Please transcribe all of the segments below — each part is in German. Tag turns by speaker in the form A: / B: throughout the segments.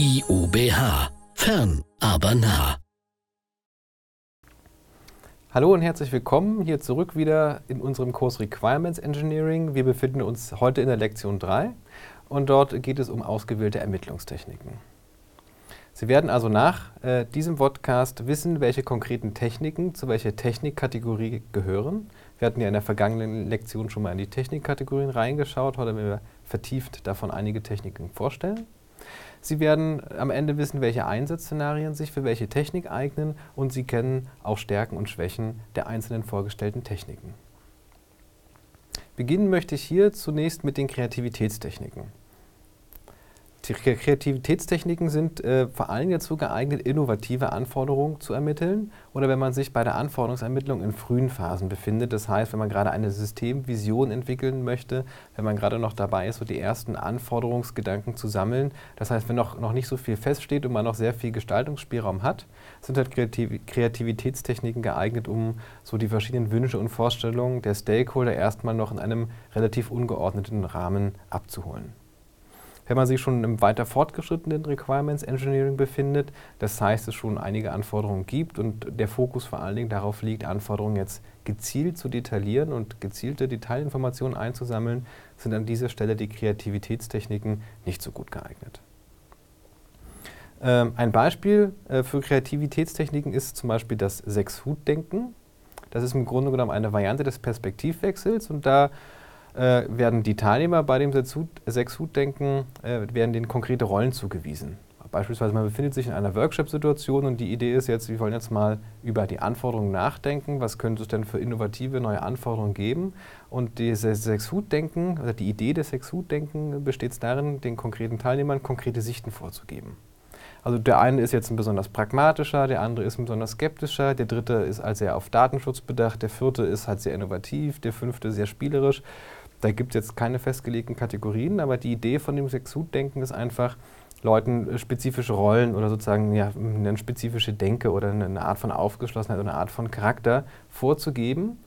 A: IUBH. Fern, aber nah.
B: Hallo und herzlich willkommen hier zurück wieder in unserem Kurs Requirements Engineering. Wir befinden uns heute in der Lektion 3 und dort geht es um ausgewählte Ermittlungstechniken. Sie werden also nach äh, diesem Podcast wissen, welche konkreten Techniken zu welcher Technikkategorie gehören. Wir hatten ja in der vergangenen Lektion schon mal in die Technikkategorien reingeschaut. Heute werden wir vertieft davon einige Techniken vorstellen. Sie werden am Ende wissen, welche Einsatzszenarien sich für welche Technik eignen und Sie kennen auch Stärken und Schwächen der einzelnen vorgestellten Techniken. Beginnen möchte ich hier zunächst mit den Kreativitätstechniken. Die Kreativitätstechniken sind äh, vor allem dazu geeignet, innovative Anforderungen zu ermitteln oder wenn man sich bei der Anforderungsermittlung in frühen Phasen befindet. Das heißt, wenn man gerade eine Systemvision entwickeln möchte, wenn man gerade noch dabei ist, so die ersten Anforderungsgedanken zu sammeln. Das heißt, wenn noch, noch nicht so viel feststeht und man noch sehr viel Gestaltungsspielraum hat, sind halt Kreativ Kreativitätstechniken geeignet, um so die verschiedenen Wünsche und Vorstellungen der Stakeholder erstmal noch in einem relativ ungeordneten Rahmen abzuholen wenn man sich schon im weiter fortgeschrittenen Requirements Engineering befindet. Das heißt, es schon einige Anforderungen gibt und der Fokus vor allen Dingen darauf liegt, Anforderungen jetzt gezielt zu detaillieren und gezielte Detailinformationen einzusammeln, sind an dieser Stelle die Kreativitätstechniken nicht so gut geeignet. Ähm, ein Beispiel äh, für Kreativitätstechniken ist zum Beispiel das Sechs-Hut-Denken. Das ist im Grunde genommen eine Variante des Perspektivwechsels und da äh, werden die Teilnehmer bei dem Sechs-Hut-Denken äh, werden denen konkrete Rollen zugewiesen. Beispielsweise man befindet sich in einer Workshop-Situation und die Idee ist jetzt, wir wollen jetzt mal über die Anforderungen nachdenken. Was könnte es denn für innovative neue Anforderungen geben? Und dieses Sechs-Hut-Denken oder die Idee des Sechs-Hut-Denken besteht darin, den konkreten Teilnehmern konkrete Sichten vorzugeben. Also der eine ist jetzt ein besonders pragmatischer, der andere ist ein besonders skeptischer, der dritte ist halt sehr auf Datenschutz bedacht, der vierte ist halt sehr innovativ, der fünfte sehr spielerisch. Da gibt es jetzt keine festgelegten Kategorien, aber die Idee von dem Sexut-Denken ist einfach, Leuten spezifische Rollen oder sozusagen ja, eine spezifische Denke oder eine Art von Aufgeschlossenheit oder eine Art von Charakter vorzugeben.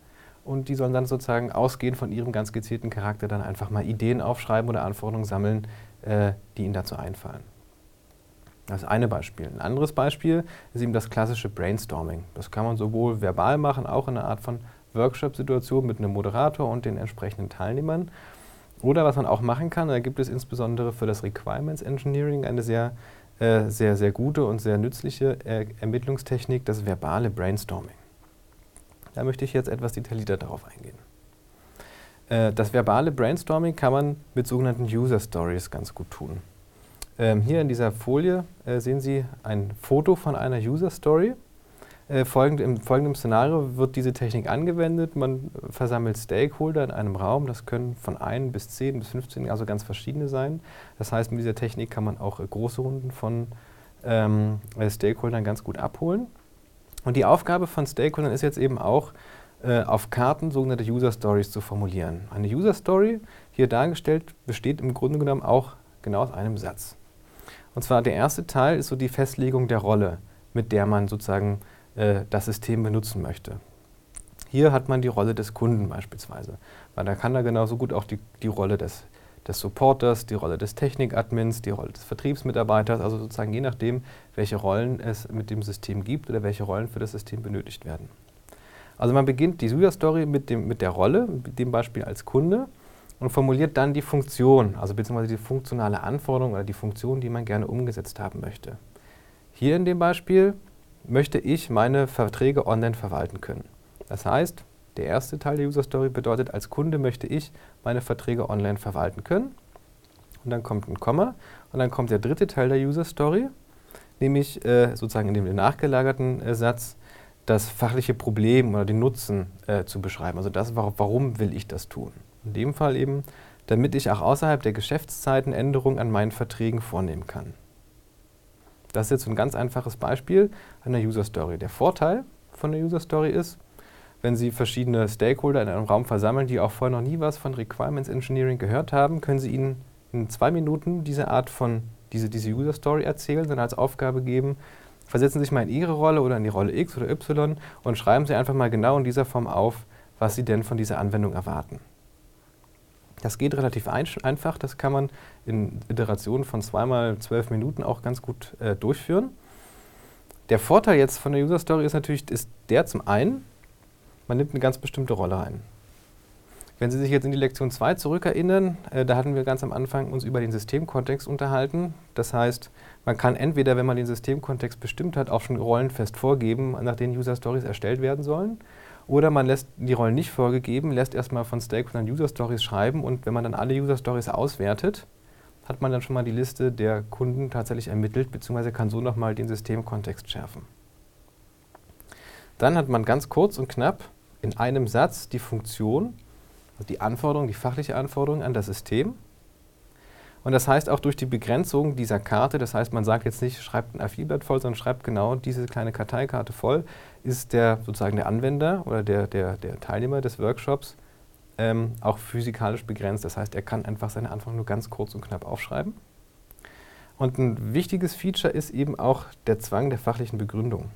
B: Und die sollen dann sozusagen ausgehend von ihrem ganz gezielten Charakter dann einfach mal Ideen aufschreiben oder Anforderungen sammeln, äh, die ihnen dazu einfallen. Das ist eine Beispiel. Ein anderes Beispiel ist eben das klassische Brainstorming. Das kann man sowohl verbal machen, auch in einer Art von Workshop-Situation mit einem Moderator und den entsprechenden Teilnehmern. Oder was man auch machen kann, da gibt es insbesondere für das Requirements Engineering eine sehr, äh, sehr, sehr gute und sehr nützliche äh, Ermittlungstechnik, das verbale Brainstorming. Da möchte ich jetzt etwas detaillierter darauf eingehen. Äh, das verbale Brainstorming kann man mit sogenannten User Stories ganz gut tun. Ähm, hier in dieser Folie äh, sehen Sie ein Foto von einer User Story. Äh, folgend, Im folgenden Szenario wird diese Technik angewendet. Man versammelt Stakeholder in einem Raum. Das können von 1 bis 10 bis 15, also ganz verschiedene sein. Das heißt, mit dieser Technik kann man auch äh, große Runden von ähm, äh, Stakeholdern ganz gut abholen. Und die Aufgabe von Stakeholdern ist jetzt eben auch, äh, auf Karten sogenannte User Stories zu formulieren. Eine User Story, hier dargestellt, besteht im Grunde genommen auch genau aus einem Satz. Und zwar der erste Teil ist so die Festlegung der Rolle, mit der man sozusagen äh, das System benutzen möchte. Hier hat man die Rolle des Kunden beispielsweise, weil da kann er genauso gut auch die, die Rolle des, des Supporters, die Rolle des Technikadmins, die Rolle des Vertriebsmitarbeiters, also sozusagen je nachdem, welche Rollen es mit dem System gibt oder welche Rollen für das System benötigt werden. Also man beginnt die User Story mit, mit der Rolle, mit dem Beispiel als Kunde und formuliert dann die Funktion, also beziehungsweise die funktionale Anforderung oder die Funktion, die man gerne umgesetzt haben möchte. Hier in dem Beispiel möchte ich meine Verträge online verwalten können. Das heißt, der erste Teil der User Story bedeutet, als Kunde möchte ich meine Verträge online verwalten können. Und dann kommt ein Komma und dann kommt der dritte Teil der User Story, nämlich äh, sozusagen in dem nachgelagerten äh, Satz das fachliche Problem oder den Nutzen äh, zu beschreiben. Also das, warum will ich das tun? In dem Fall eben, damit ich auch außerhalb der Geschäftszeiten Änderungen an meinen Verträgen vornehmen kann. Das ist jetzt ein ganz einfaches Beispiel einer User Story. Der Vorteil von der User Story ist, wenn Sie verschiedene Stakeholder in einem Raum versammeln, die auch vorher noch nie was von Requirements Engineering gehört haben, können Sie ihnen in zwei Minuten diese Art von, diese, diese User Story erzählen, dann als Aufgabe geben, versetzen Sie sich mal in Ihre Rolle oder in die Rolle X oder Y und schreiben Sie einfach mal genau in dieser Form auf, was Sie denn von dieser Anwendung erwarten. Das geht relativ ein, einfach, das kann man in Iterationen von zweimal zwölf Minuten auch ganz gut äh, durchführen. Der Vorteil jetzt von der User Story ist natürlich ist der zum einen, man nimmt eine ganz bestimmte Rolle ein. Wenn Sie sich jetzt in die Lektion 2 zurückerinnern, äh, da hatten wir ganz am Anfang uns über den Systemkontext unterhalten. Das heißt, man kann entweder, wenn man den Systemkontext bestimmt hat, auch schon Rollen fest vorgeben, nach denen User Stories erstellt werden sollen. Oder man lässt die Rollen nicht vorgegeben, lässt erstmal von Stakeholdern User Stories schreiben und wenn man dann alle User Stories auswertet, hat man dann schon mal die Liste der Kunden tatsächlich ermittelt, beziehungsweise kann so nochmal den Systemkontext schärfen. Dann hat man ganz kurz und knapp in einem Satz die Funktion, die Anforderung, die fachliche Anforderung an das System. Und das heißt auch durch die Begrenzung dieser Karte, das heißt, man sagt jetzt nicht, schreibt ein A4-Blatt voll, sondern schreibt genau diese kleine Karteikarte voll, ist der sozusagen der Anwender oder der, der, der Teilnehmer des Workshops ähm, auch physikalisch begrenzt. Das heißt, er kann einfach seine Anforderungen nur ganz kurz und knapp aufschreiben. Und ein wichtiges Feature ist eben auch der Zwang der fachlichen Begründung.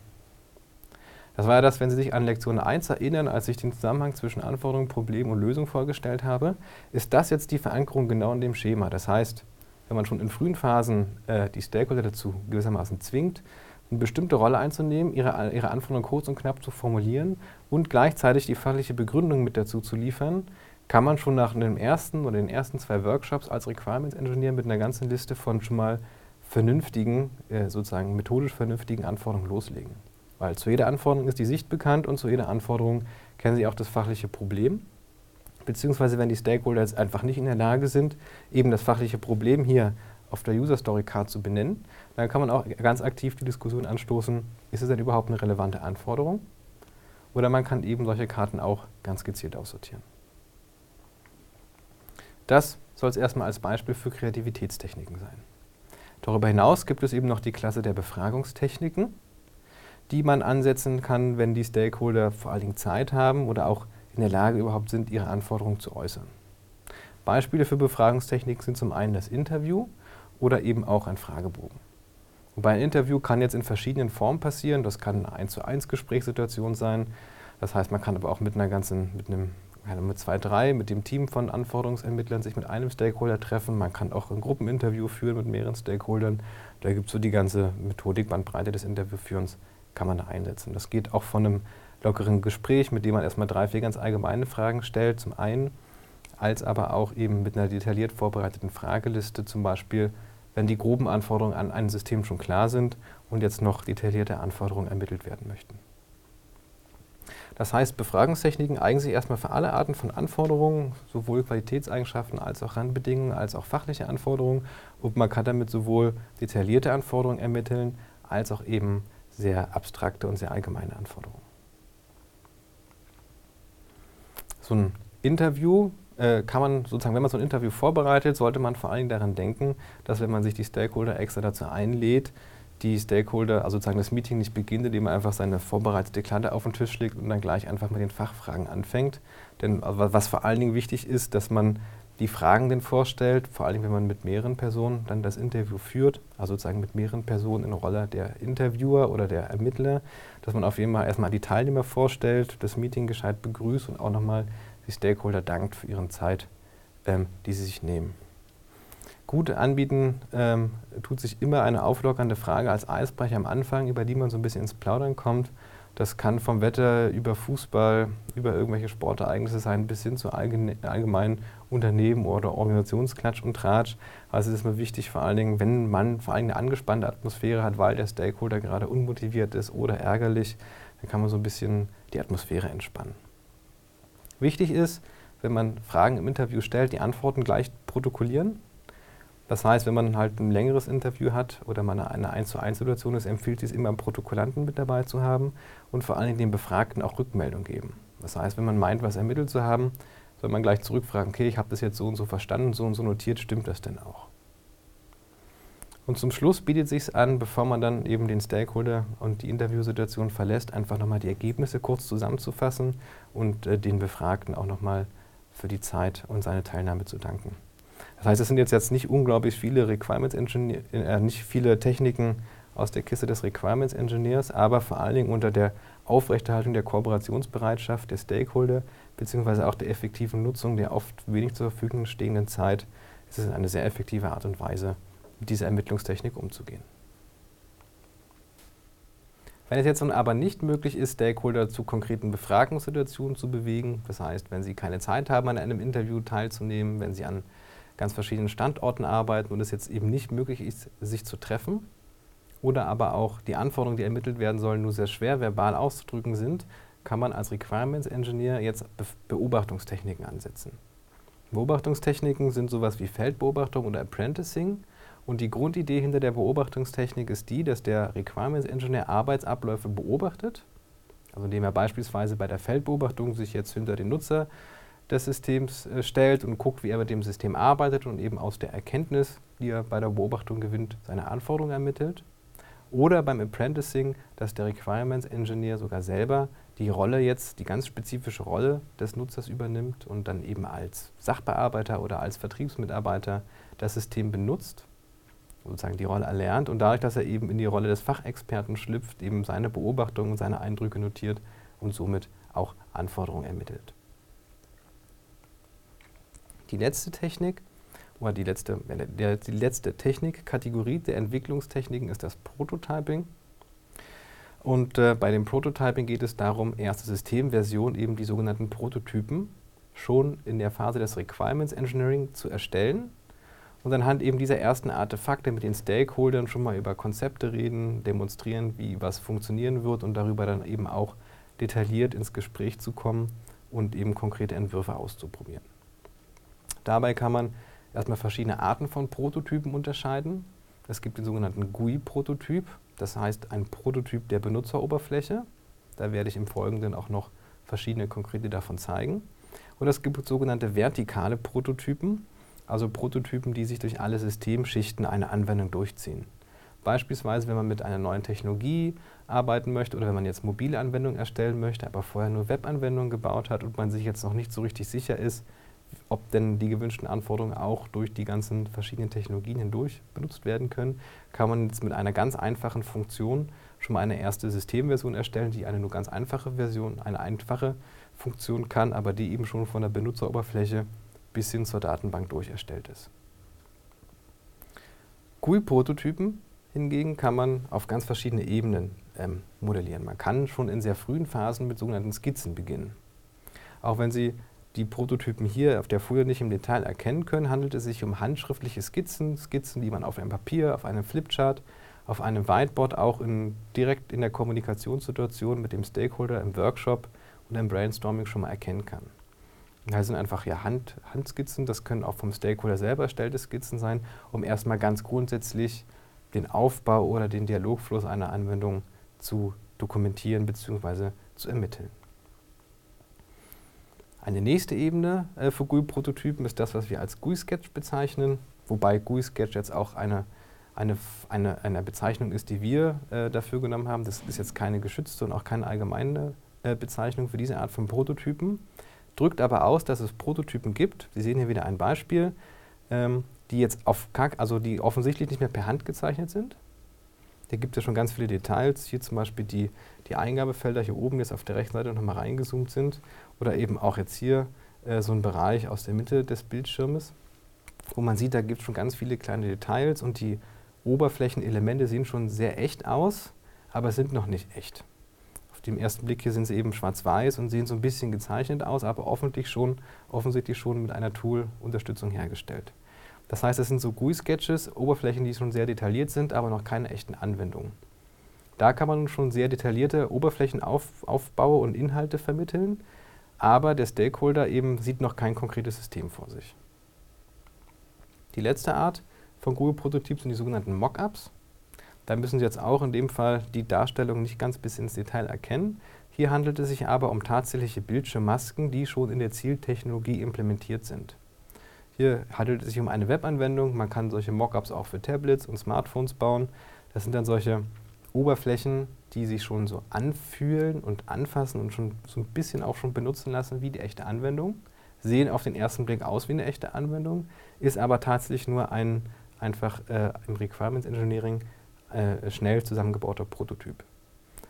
B: Das war ja das, wenn Sie sich an Lektion 1 erinnern, als ich den Zusammenhang zwischen Anforderung, Problem und Lösung vorgestellt habe, ist das jetzt die Verankerung genau in dem Schema. Das heißt, wenn man schon in frühen Phasen äh, die Stakeholder dazu gewissermaßen zwingt, eine bestimmte Rolle einzunehmen, ihre, ihre Anforderungen kurz und knapp zu formulieren und gleichzeitig die fachliche Begründung mit dazu zu liefern, kann man schon nach dem ersten oder den ersten zwei Workshops als Requirements Engineer mit einer ganzen Liste von schon mal vernünftigen, äh, sozusagen methodisch vernünftigen Anforderungen loslegen. Weil zu jeder Anforderung ist die Sicht bekannt und zu jeder Anforderung kennen Sie auch das fachliche Problem. Beziehungsweise wenn die Stakeholder jetzt einfach nicht in der Lage sind, eben das fachliche Problem hier auf der User Story Card zu benennen, dann kann man auch ganz aktiv die Diskussion anstoßen, ist es denn überhaupt eine relevante Anforderung? Oder man kann eben solche Karten auch ganz gezielt aussortieren. Das soll es erstmal als Beispiel für Kreativitätstechniken sein. Darüber hinaus gibt es eben noch die Klasse der Befragungstechniken die man ansetzen kann, wenn die Stakeholder vor allen Dingen Zeit haben oder auch in der Lage überhaupt sind, ihre Anforderungen zu äußern. Beispiele für Befragungstechniken sind zum einen das Interview oder eben auch ein Fragebogen. Wobei ein Interview kann jetzt in verschiedenen Formen passieren. Das kann eine 1 zu 1 Gesprächssituation sein. Das heißt, man kann aber auch mit einer ganzen, mit einem mit zwei, drei, mit dem Team von Anforderungsermittlern sich mit einem Stakeholder treffen. Man kann auch ein Gruppeninterview führen mit mehreren Stakeholdern. Da gibt es so die ganze Methodik, Bandbreite des Interviewführens kann man da einsetzen. Das geht auch von einem lockeren Gespräch, mit dem man erstmal drei, vier ganz allgemeine Fragen stellt, zum einen, als aber auch eben mit einer detailliert vorbereiteten Frageliste, zum Beispiel, wenn die groben Anforderungen an ein System schon klar sind und jetzt noch detaillierte Anforderungen ermittelt werden möchten. Das heißt, Befragungstechniken eignen sich erstmal für alle Arten von Anforderungen, sowohl Qualitätseigenschaften als auch Randbedingungen, als auch fachliche Anforderungen. Und man kann damit sowohl detaillierte Anforderungen ermitteln, als auch eben sehr abstrakte und sehr allgemeine Anforderungen. So ein Interview äh, kann man sozusagen, wenn man so ein Interview vorbereitet, sollte man vor allen Dingen daran denken, dass wenn man sich die Stakeholder extra dazu einlädt, die Stakeholder, also sozusagen das Meeting nicht beginnt, indem man einfach seine vorbereitete Kladde auf den Tisch legt und dann gleich einfach mit den Fachfragen anfängt. Denn was vor allen Dingen wichtig ist, dass man die Fragenden vorstellt, vor allem wenn man mit mehreren Personen dann das Interview führt, also sozusagen mit mehreren Personen in Rolle der Interviewer oder der Ermittler, dass man auf jeden Fall erstmal die Teilnehmer vorstellt, das Meeting gescheit begrüßt und auch nochmal die Stakeholder dankt für ihre Zeit, ähm, die sie sich nehmen. Gut anbieten ähm, tut sich immer eine auflockernde Frage als Eisbrecher am Anfang, über die man so ein bisschen ins Plaudern kommt das kann vom Wetter über Fußball, über irgendwelche Sportereignisse sein, bis hin zu allgemeinen Unternehmen oder Organisationsklatsch und Tratsch. Also es ist mir wichtig, vor allen Dingen, wenn man vor allem eine angespannte Atmosphäre hat, weil der Stakeholder gerade unmotiviert ist oder ärgerlich, dann kann man so ein bisschen die Atmosphäre entspannen. Wichtig ist, wenn man Fragen im Interview stellt, die Antworten gleich protokollieren. Das heißt, wenn man halt ein längeres Interview hat oder man eine 1 zu 1 Situation ist, empfiehlt es immer einen Protokollanten mit dabei zu haben und vor allem den Befragten auch Rückmeldung geben. Das heißt, wenn man meint, was ermittelt zu haben, soll man gleich zurückfragen, okay, ich habe das jetzt so und so verstanden, so und so notiert, stimmt das denn auch? Und zum Schluss bietet es sich an, bevor man dann eben den Stakeholder und die Interviewsituation verlässt, einfach nochmal die Ergebnisse kurz zusammenzufassen und äh, den Befragten auch nochmal für die Zeit und seine Teilnahme zu danken. Das heißt, es sind jetzt, jetzt nicht unglaublich viele Requirements Engineer, äh, nicht viele Techniken aus der Kiste des Requirements Engineers, aber vor allen Dingen unter der Aufrechterhaltung der Kooperationsbereitschaft der Stakeholder beziehungsweise auch der effektiven Nutzung der oft wenig zur Verfügung stehenden Zeit ist es eine sehr effektive Art und Weise, mit dieser Ermittlungstechnik umzugehen. Wenn es jetzt nun aber nicht möglich ist, Stakeholder zu konkreten Befragungssituationen zu bewegen, das heißt, wenn sie keine Zeit haben, an einem Interview teilzunehmen, wenn sie an ganz verschiedenen Standorten arbeiten und es jetzt eben nicht möglich ist, sich zu treffen, oder aber auch die Anforderungen, die ermittelt werden sollen, nur sehr schwer verbal auszudrücken sind, kann man als Requirements Engineer jetzt Be Beobachtungstechniken ansetzen. Beobachtungstechniken sind sowas wie Feldbeobachtung oder Apprenticing. Und die Grundidee hinter der Beobachtungstechnik ist die, dass der Requirements Engineer Arbeitsabläufe beobachtet, also indem er beispielsweise bei der Feldbeobachtung sich jetzt hinter den Nutzer des Systems äh, stellt und guckt, wie er mit dem System arbeitet und eben aus der Erkenntnis, die er bei der Beobachtung gewinnt, seine Anforderungen ermittelt. Oder beim Apprenticing, dass der Requirements Engineer sogar selber die Rolle jetzt, die ganz spezifische Rolle des Nutzers übernimmt und dann eben als Sachbearbeiter oder als Vertriebsmitarbeiter das System benutzt, sozusagen die Rolle erlernt und dadurch, dass er eben in die Rolle des Fachexperten schlüpft, eben seine Beobachtungen, seine Eindrücke notiert und somit auch Anforderungen ermittelt. Die letzte Technik oder die letzte, die letzte Technikkategorie der Entwicklungstechniken ist das Prototyping. Und äh, bei dem Prototyping geht es darum, erste Systemversion, eben die sogenannten Prototypen, schon in der Phase des Requirements Engineering zu erstellen und anhand eben dieser ersten Artefakte mit den Stakeholdern schon mal über Konzepte reden, demonstrieren, wie was funktionieren wird und darüber dann eben auch detailliert ins Gespräch zu kommen und eben konkrete Entwürfe auszuprobieren. Dabei kann man erstmal verschiedene Arten von Prototypen unterscheiden. Es gibt den sogenannten GUI-Prototyp, das heißt ein Prototyp der Benutzeroberfläche. Da werde ich im Folgenden auch noch verschiedene konkrete davon zeigen. Und es gibt sogenannte vertikale Prototypen, also Prototypen, die sich durch alle Systemschichten einer Anwendung durchziehen. Beispielsweise, wenn man mit einer neuen Technologie arbeiten möchte oder wenn man jetzt mobile Anwendungen erstellen möchte, aber vorher nur Webanwendungen gebaut hat und man sich jetzt noch nicht so richtig sicher ist, ob denn die gewünschten Anforderungen auch durch die ganzen verschiedenen Technologien hindurch benutzt werden können, kann man jetzt mit einer ganz einfachen Funktion schon mal eine erste Systemversion erstellen, die eine nur ganz einfache Version, eine einfache Funktion kann, aber die eben schon von der Benutzeroberfläche bis hin zur Datenbank durcherstellt ist. GUI-Prototypen hingegen kann man auf ganz verschiedene Ebenen ähm, modellieren. Man kann schon in sehr frühen Phasen mit sogenannten Skizzen beginnen. Auch wenn Sie die Prototypen hier auf der Folie nicht im Detail erkennen können, handelt es sich um handschriftliche Skizzen, Skizzen, die man auf einem Papier, auf einem Flipchart, auf einem Whiteboard auch in, direkt in der Kommunikationssituation mit dem Stakeholder im Workshop oder im Brainstorming schon mal erkennen kann. Das sind einfach ja Hand, Handskizzen, das können auch vom Stakeholder selber erstellte Skizzen sein, um erstmal ganz grundsätzlich den Aufbau oder den Dialogfluss einer Anwendung zu dokumentieren bzw. zu ermitteln. Eine nächste Ebene äh, für GUI-Prototypen ist das, was wir als GUI-Sketch bezeichnen, wobei GUI-Sketch jetzt auch eine, eine, eine, eine Bezeichnung ist, die wir äh, dafür genommen haben. Das ist jetzt keine geschützte und auch keine allgemeine äh, Bezeichnung für diese Art von Prototypen, drückt aber aus, dass es Prototypen gibt. Sie sehen hier wieder ein Beispiel, ähm, die jetzt auf, also die offensichtlich nicht mehr per Hand gezeichnet sind. Da gibt es schon ganz viele Details. Hier zum Beispiel die, die Eingabefelder hier oben jetzt auf der rechten Seite nochmal reingezoomt sind. Oder eben auch jetzt hier äh, so ein Bereich aus der Mitte des Bildschirmes, wo man sieht, da gibt es schon ganz viele kleine Details und die Oberflächenelemente sehen schon sehr echt aus, aber sind noch nicht echt. Auf dem ersten Blick hier sind sie eben schwarz-weiß und sehen so ein bisschen gezeichnet aus, aber offensichtlich schon, offensichtlich schon mit einer Tool-Unterstützung hergestellt. Das heißt, es sind so GUI-Sketches, Oberflächen, die schon sehr detailliert sind, aber noch keine echten Anwendungen. Da kann man schon sehr detaillierte Oberflächenaufbau und Inhalte vermitteln, aber der Stakeholder eben sieht noch kein konkretes System vor sich. Die letzte Art von GUI-Prototyp sind die sogenannten Mockups. Da müssen Sie jetzt auch in dem Fall die Darstellung nicht ganz bis ins Detail erkennen. Hier handelt es sich aber um tatsächliche Bildschirmmasken, die schon in der Zieltechnologie implementiert sind. Hier handelt es sich um eine Webanwendung. Man kann solche Mockups auch für Tablets und Smartphones bauen. Das sind dann solche Oberflächen, die sich schon so anfühlen und anfassen und schon so ein bisschen auch schon benutzen lassen wie die echte Anwendung. Sehen auf den ersten Blick aus wie eine echte Anwendung, ist aber tatsächlich nur ein einfach äh, im Requirements Engineering äh, schnell zusammengebauter Prototyp.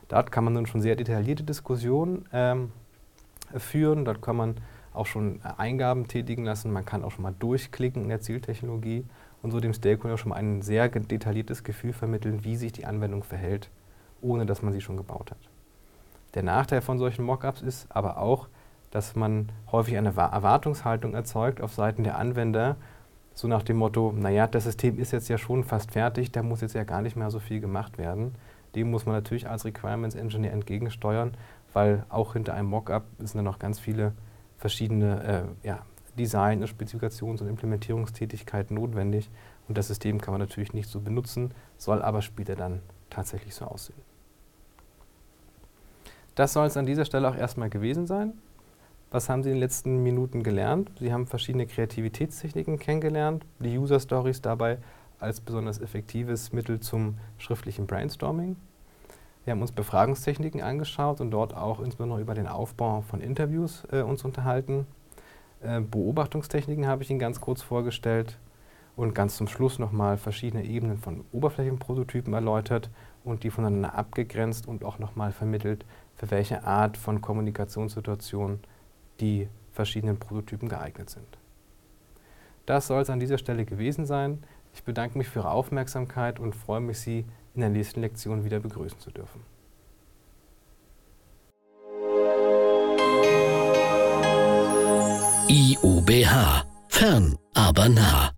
B: Dort kann man dann schon sehr detaillierte Diskussionen ähm, führen. Dort kann man auch schon Eingaben tätigen lassen. Man kann auch schon mal durchklicken in der Zieltechnologie und so dem Stakeholder schon mal ein sehr detailliertes Gefühl vermitteln, wie sich die Anwendung verhält, ohne dass man sie schon gebaut hat. Der Nachteil von solchen Mockups ist aber auch, dass man häufig eine Erwartungshaltung erzeugt auf Seiten der Anwender, so nach dem Motto, naja, das System ist jetzt ja schon fast fertig, da muss jetzt ja gar nicht mehr so viel gemacht werden. Dem muss man natürlich als Requirements Engineer entgegensteuern, weil auch hinter einem Mockup sind dann noch ganz viele verschiedene äh, ja, Design-, Spezifikations- und Implementierungstätigkeiten notwendig. Und das System kann man natürlich nicht so benutzen, soll aber später dann tatsächlich so aussehen. Das soll es an dieser Stelle auch erstmal gewesen sein. Was haben Sie in den letzten Minuten gelernt? Sie haben verschiedene Kreativitätstechniken kennengelernt, die User Stories dabei als besonders effektives Mittel zum schriftlichen Brainstorming. Wir haben uns Befragungstechniken angeschaut und dort auch insbesondere über den Aufbau von Interviews äh, uns unterhalten. Äh, Beobachtungstechniken habe ich Ihnen ganz kurz vorgestellt und ganz zum Schluss nochmal verschiedene Ebenen von Oberflächenprototypen erläutert und die voneinander abgegrenzt und auch nochmal vermittelt, für welche Art von Kommunikationssituationen die verschiedenen Prototypen geeignet sind. Das soll es an dieser Stelle gewesen sein. Ich bedanke mich für Ihre Aufmerksamkeit und freue mich, Sie in der nächsten Lektion wieder begrüßen zu dürfen.
A: IUBH. Fern, aber nah.